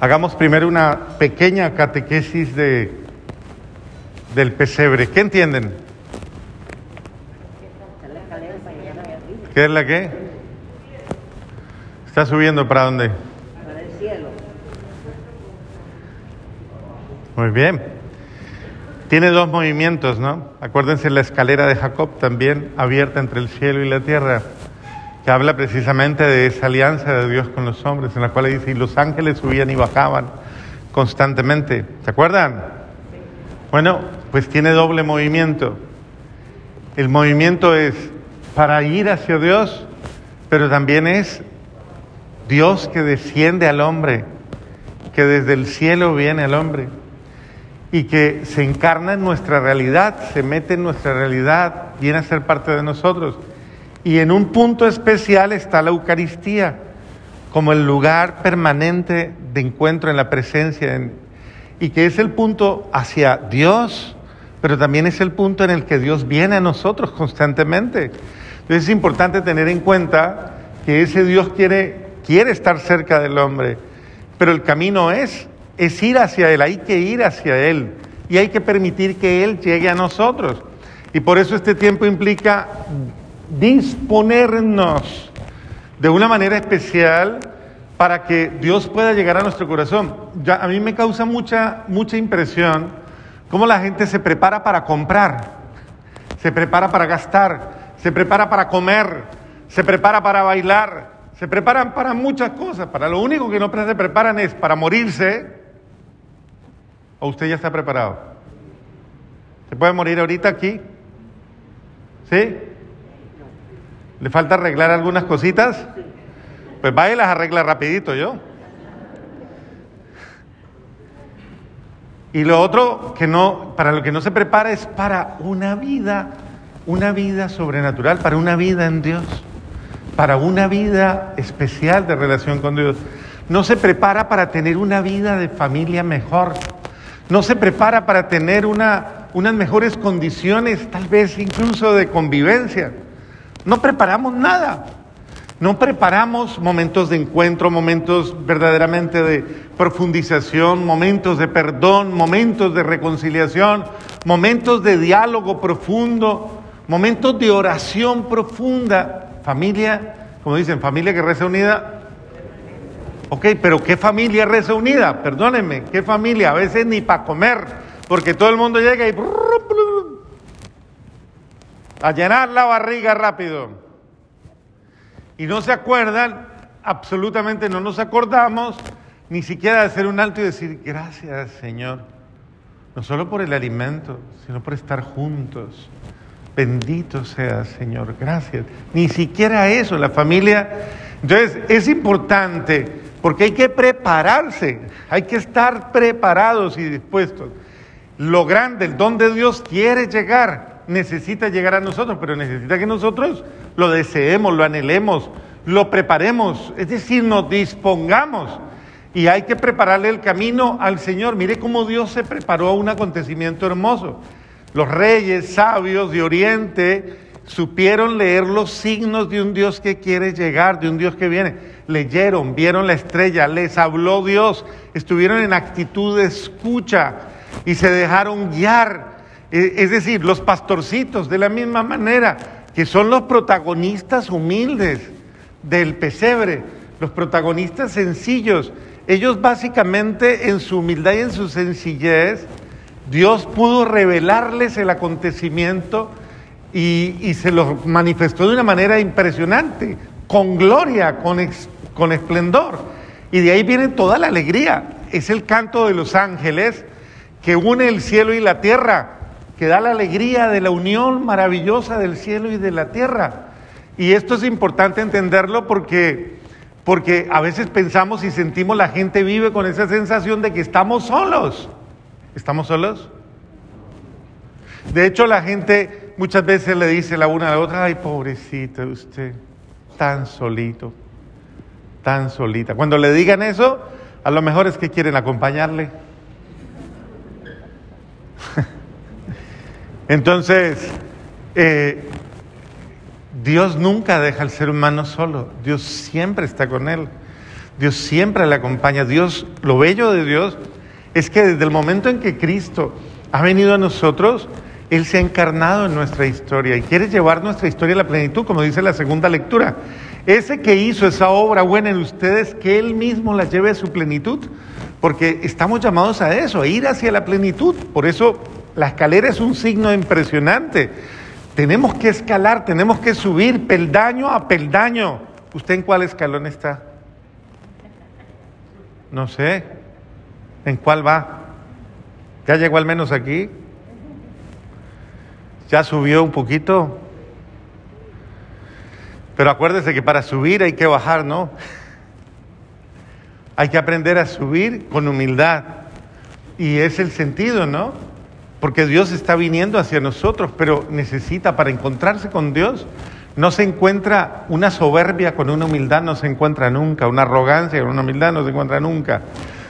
Hagamos primero una pequeña catequesis de, del pesebre. ¿Qué entienden? ¿Qué es la qué? ¿Está subiendo para dónde? Para el cielo. Muy bien. Tiene dos movimientos, ¿no? Acuérdense la escalera de Jacob también abierta entre el cielo y la tierra, que habla precisamente de esa alianza de Dios con los hombres, en la cual dice, y los ángeles subían y bajaban constantemente. ¿Se acuerdan? Bueno, pues tiene doble movimiento. El movimiento es para ir hacia Dios, pero también es Dios que desciende al hombre, que desde el cielo viene al hombre y que se encarna en nuestra realidad, se mete en nuestra realidad, viene a ser parte de nosotros. Y en un punto especial está la Eucaristía, como el lugar permanente de encuentro en la presencia, en- y que es el punto hacia Dios, pero también es el punto en el que Dios viene a nosotros constantemente. Entonces es importante tener en cuenta que ese Dios quiere, quiere estar cerca del hombre, pero el camino es, es ir hacia Él, hay que ir hacia Él y hay que permitir que Él llegue a nosotros. Y por eso este tiempo implica disponernos de una manera especial para que Dios pueda llegar a nuestro corazón. Ya, a mí me causa mucha, mucha impresión cómo la gente se prepara para comprar, se prepara para gastar, se prepara para comer, se prepara para bailar, se preparan para muchas cosas. Para lo único que no se preparan es para morirse. ¿O usted ya está preparado? ¿Se puede morir ahorita aquí? ¿Sí? ¿Le falta arreglar algunas cositas? Pues vaya y las arregla rapidito yo. Y lo otro que no, para lo que no se prepara es para una vida, una vida sobrenatural, para una vida en Dios, para una vida especial de relación con Dios. No se prepara para tener una vida de familia mejor. No se prepara para tener una, unas mejores condiciones, tal vez incluso de convivencia. No preparamos nada. No preparamos momentos de encuentro, momentos verdaderamente de profundización, momentos de perdón, momentos de reconciliación, momentos de diálogo profundo, momentos de oración profunda. Familia, como dicen, familia que reza unida. Ok, pero ¿qué familia reza unida? Perdónenme, ¿qué familia? A veces ni para comer, porque todo el mundo llega y... A llenar la barriga rápido y no se acuerdan, absolutamente no nos acordamos ni siquiera de hacer un alto y decir, gracias Señor, no solo por el alimento, sino por estar juntos. Bendito sea Señor, gracias. Ni siquiera eso, la familia. Entonces es importante porque hay que prepararse, hay que estar preparados y dispuestos. Lo grande, el don de Dios quiere llegar, necesita llegar a nosotros, pero necesita que nosotros lo deseemos, lo anhelemos, lo preparemos, es decir, nos dispongamos. Y hay que prepararle el camino al Señor. Mire cómo Dios se preparó a un acontecimiento hermoso. Los reyes sabios de Oriente supieron leer los signos de un Dios que quiere llegar, de un Dios que viene. Leyeron, vieron la estrella, les habló Dios, estuvieron en actitud de escucha y se dejaron guiar. Eh, Es decir, los pastorcitos, de la misma manera, que son los protagonistas humildes del pesebre, los protagonistas sencillos. Ellos básicamente en su humildad y en su sencillez, Dios pudo revelarles el acontecimiento y, se los manifestó de una manera impresionante, con gloria, con, con esplendor. Y de ahí viene toda la alegría. Es el canto de los ángeles que une el cielo y la tierra, que da la alegría de la unión maravillosa del cielo y de la tierra. Y esto es importante entenderlo porque, porque a veces pensamos y sentimos la gente vive con esa sensación de que estamos solos. ¿Estamos solos? De hecho, la gente muchas veces le dice la una a la otra, ay, pobrecita usted, tan solito, tan solita. Cuando le digan eso, a lo mejor es que quieren acompañarle. Entonces, eh, Dios nunca deja al ser humano solo, Dios siempre está con él. Dios siempre le acompaña. Dios, lo bello de Dios es que desde el momento en que Cristo ha venido a nosotros, Él se ha encarnado en nuestra historia y quiere llevar nuestra historia a la plenitud, como dice la segunda lectura. Ese que hizo esa obra buena en ustedes, que Él mismo la lleve a su plenitud, porque estamos llamados a eso, a ir hacia la plenitud. Por eso la escalera es un signo impresionante. Tenemos que escalar, tenemos que subir peldaño a peldaño. ¿Usted en cuál escalón está? No sé. ¿En cuál va? ¿Ya llegó al menos aquí? ¿Ya subió un poquito? Pero acuérdese que para subir hay que bajar, ¿no? Hay que aprender a subir con humildad. Y es el sentido, ¿no? Porque Dios está viniendo hacia nosotros, pero necesita para encontrarse con Dios. No se encuentra una soberbia con una humildad, no se encuentra nunca. Una arrogancia con una humildad no se encuentra nunca.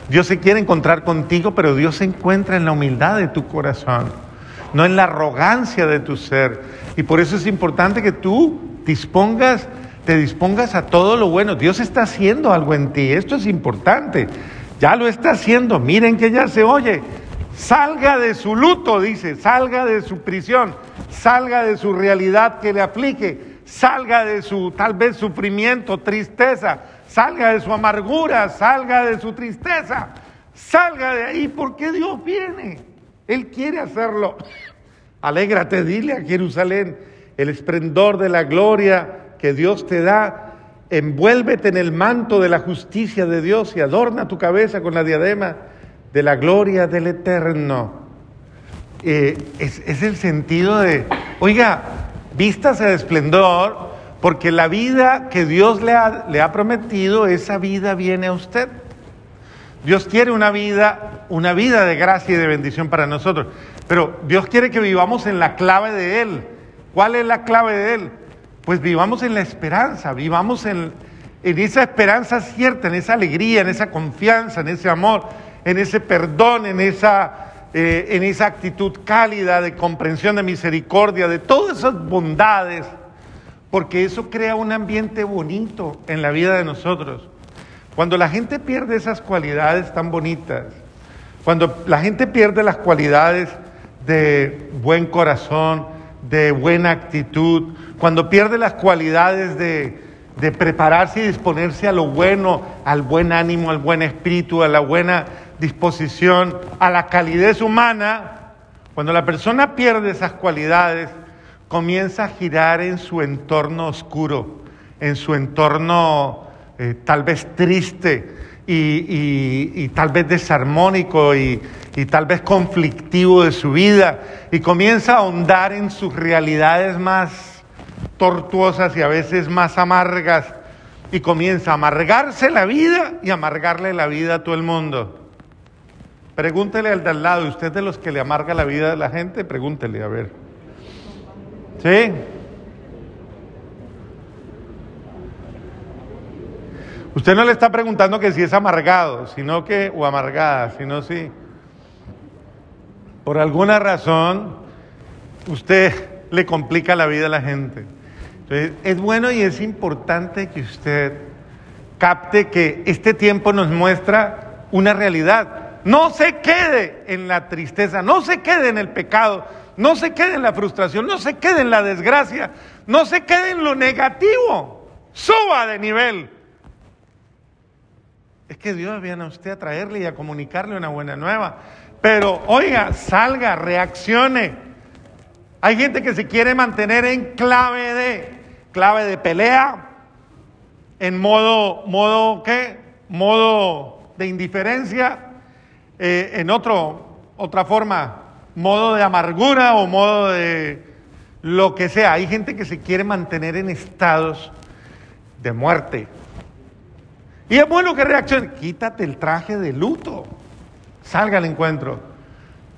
Dios se quiere encontrar contigo, pero Dios se encuentra en la humildad de tu corazón, no en la arrogancia de tu ser. Y por eso es importante que tú dispongas, te dispongas a todo lo bueno. Dios está haciendo algo en ti, esto es importante. Ya lo está haciendo, miren que ya se oye. Salga de su luto, dice, salga de su prisión, salga de su realidad que le aplique, salga de su tal vez sufrimiento, tristeza, salga de su amargura, salga de su tristeza, salga de ahí porque Dios viene. Él quiere hacerlo. Alégrate, dile a Jerusalén, el esplendor de la gloria que Dios te da, envuélvete en el manto de la justicia de Dios y adorna tu cabeza con la diadema de la gloria del eterno. Eh, es, el sentido de, oiga, vístase de esplendor, porque la vida que Dios le ha, prometido, esa vida viene a usted. Dios quiere una vida, una vida de gracia y de bendición para nosotros. Pero Dios quiere que vivamos en la clave de Él. ¿Cuál es la clave de Él? Pues vivamos en la esperanza, vivamos en esa esperanza cierta, en esa alegría, en esa confianza, en ese amor, en ese perdón, en esa, eh, en esa actitud cálida de comprensión, de misericordia, de todas esas bondades porque eso crea un ambiente bonito en la vida de nosotros. Cuando la gente pierde esas cualidades tan bonitas, cuando la gente pierde las cualidades de buen corazón, de buena actitud, cuando pierde las cualidades de, de prepararse y disponerse a lo bueno, al buen ánimo, al buen espíritu, a la buena disposición, a la calidez humana, cuando la persona pierde esas cualidades, comienza a girar en su entorno oscuro, en su entorno eh, tal vez triste y, tal vez desarmónico y, y tal vez conflictivo de su vida y comienza a ahondar en sus realidades más tortuosas y a veces más amargas y comienza a amargarse la vida y amargarle la vida a todo el mundo. Pregúntele al de al lado, ¿usted de los que le amarga la vida a la gente? Pregúntele, a ver. ¿Sí? Usted no le está preguntando que si es amargado, sino que, o amargada, sino si por alguna razón usted le complica la vida a la gente. Entonces, es bueno y es importante que usted capte que este tiempo nos muestra una realidad. No se quede en la tristeza, no se quede en el pecado, no se quede en la frustración, no se quede en la desgracia, no se quede en lo negativo. Suba de nivel. Es que Dios viene a usted a traerle y a comunicarle una buena nueva. Pero oiga, salga, reaccione. Hay gente que se quiere mantener en clave de, clave de pelea, en modo, modo, ¿qué? Modo de indiferencia, eh, en otro, otra forma, modo de amargura o modo de lo que sea. Hay gente que se quiere mantener en estados de muerte. Y es bueno que reaccione. Quítate el traje de luto. Salga al encuentro.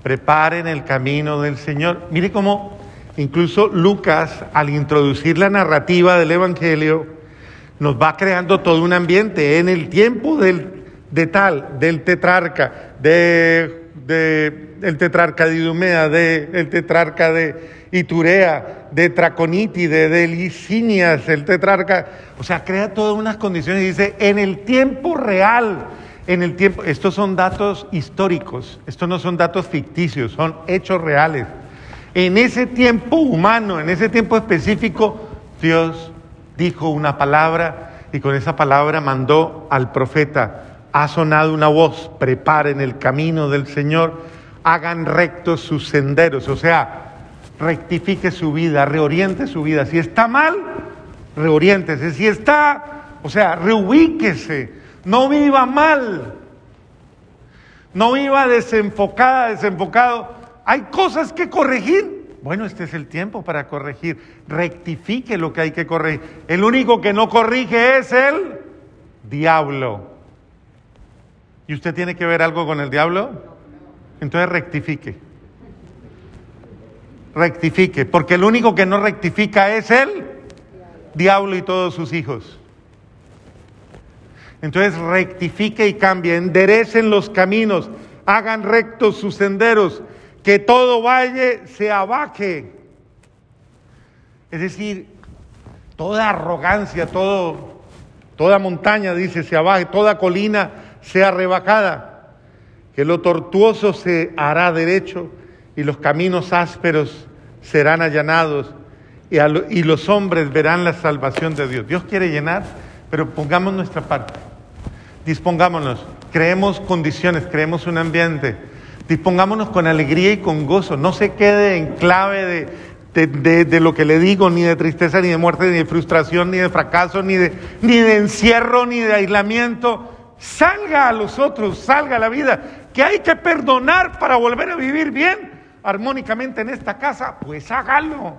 Preparen el camino del Señor. Mire cómo incluso Lucas, al introducir la narrativa del Evangelio, nos va creando todo un ambiente en el tiempo del, de tal, del tetrarca, de de el tetrarca de Idumea, de el tetrarca de Iturea, de Traconítide, de Licinias, el tetrarca. O sea, crea todas unas condiciones y dice, en el tiempo real, en el tiempo, estos son datos históricos, estos no son datos ficticios, son hechos reales. En ese tiempo humano, en ese tiempo específico, Dios dijo una palabra y con esa palabra mandó al profeta, ha sonado una voz, preparen el camino del Señor, hagan rectos sus senderos, o sea, rectifique su vida, reoriente su vida. Si está mal, reoriéntese. Si está, o sea, reubíquese, no viva mal, no viva desenfocada, desenfocado. Hay cosas que corregir. Bueno, este es el tiempo para corregir. Rectifique lo que hay que corregir. El único que no corrige es el diablo. ¿Y usted tiene que ver algo con el diablo? Entonces rectifique. Rectifique, porque el único que no rectifica es el diablo y todos sus hijos. Entonces rectifique y cambie, enderecen los caminos, hagan rectos sus senderos, que todo valle se abaje. Es decir, toda arrogancia, todo, toda montaña, dice, se abaje, toda colina sea rebajada, que lo tortuoso se hará derecho y los caminos ásperos serán allanados y, y los hombres verán la salvación de Dios. Dios quiere llenar, pero pongamos nuestra parte, dispongámonos, creemos condiciones, creemos un ambiente Dispongámonos con alegría y con gozo. No se quede en clave de, lo que le digo, ni de tristeza, ni de muerte, ni de frustración, ni de fracaso, ni de, ni de encierro, ni de aislamiento. Salga a los otros, salga a la vida. Que hay que perdonar para volver a vivir bien armónicamente en esta casa. Pues hágalo.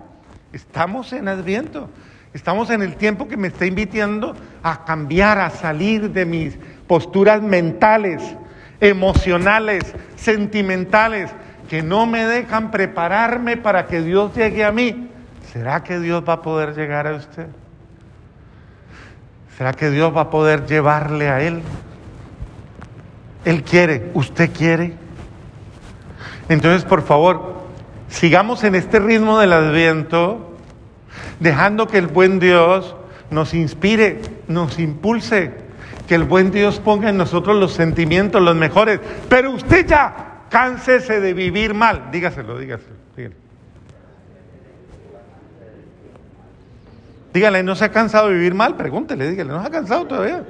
Estamos en Adviento. Estamos en el tiempo que me está invitando a cambiar, a salir de mis posturas mentales emocionales, sentimentales, que no me dejan prepararme para que Dios llegue a mí, ¿será que Dios va a poder llegar a usted? ¿Será que Dios va a poder llevarle a Él? Él quiere, usted quiere. Entonces, por favor, sigamos en este ritmo del adviento, dejando que el buen Dios nos inspire, nos impulse, que el buen Dios ponga en nosotros los sentimientos, los mejores. Pero usted ya cánsese de vivir mal. Dígaselo, dígaselo. Dígale. Dígale, ¿no se ha cansado de vivir mal? Pregúntele, dígale, ¿no se ha cansado todavía?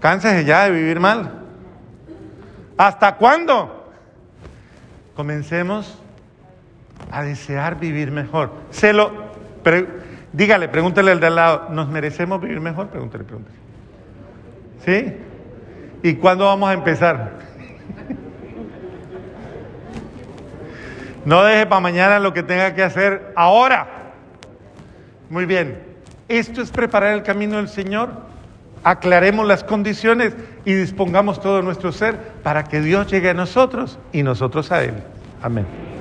Cánsese ya de vivir mal. ¿Hasta cuándo? Comencemos a desear vivir mejor. Se lo, dígale, pregúntele al de al lado, ¿nos merecemos vivir mejor? Pregúntele, pregúntele. ¿Sí? ¿Y cuándo vamos a empezar? No deje para mañana lo que tenga que hacer ahora. Muy bien. Esto es preparar el camino del Señor. Aclaremos las condiciones y dispongamos todo nuestro ser para que Dios llegue a nosotros y nosotros a Él. Amén.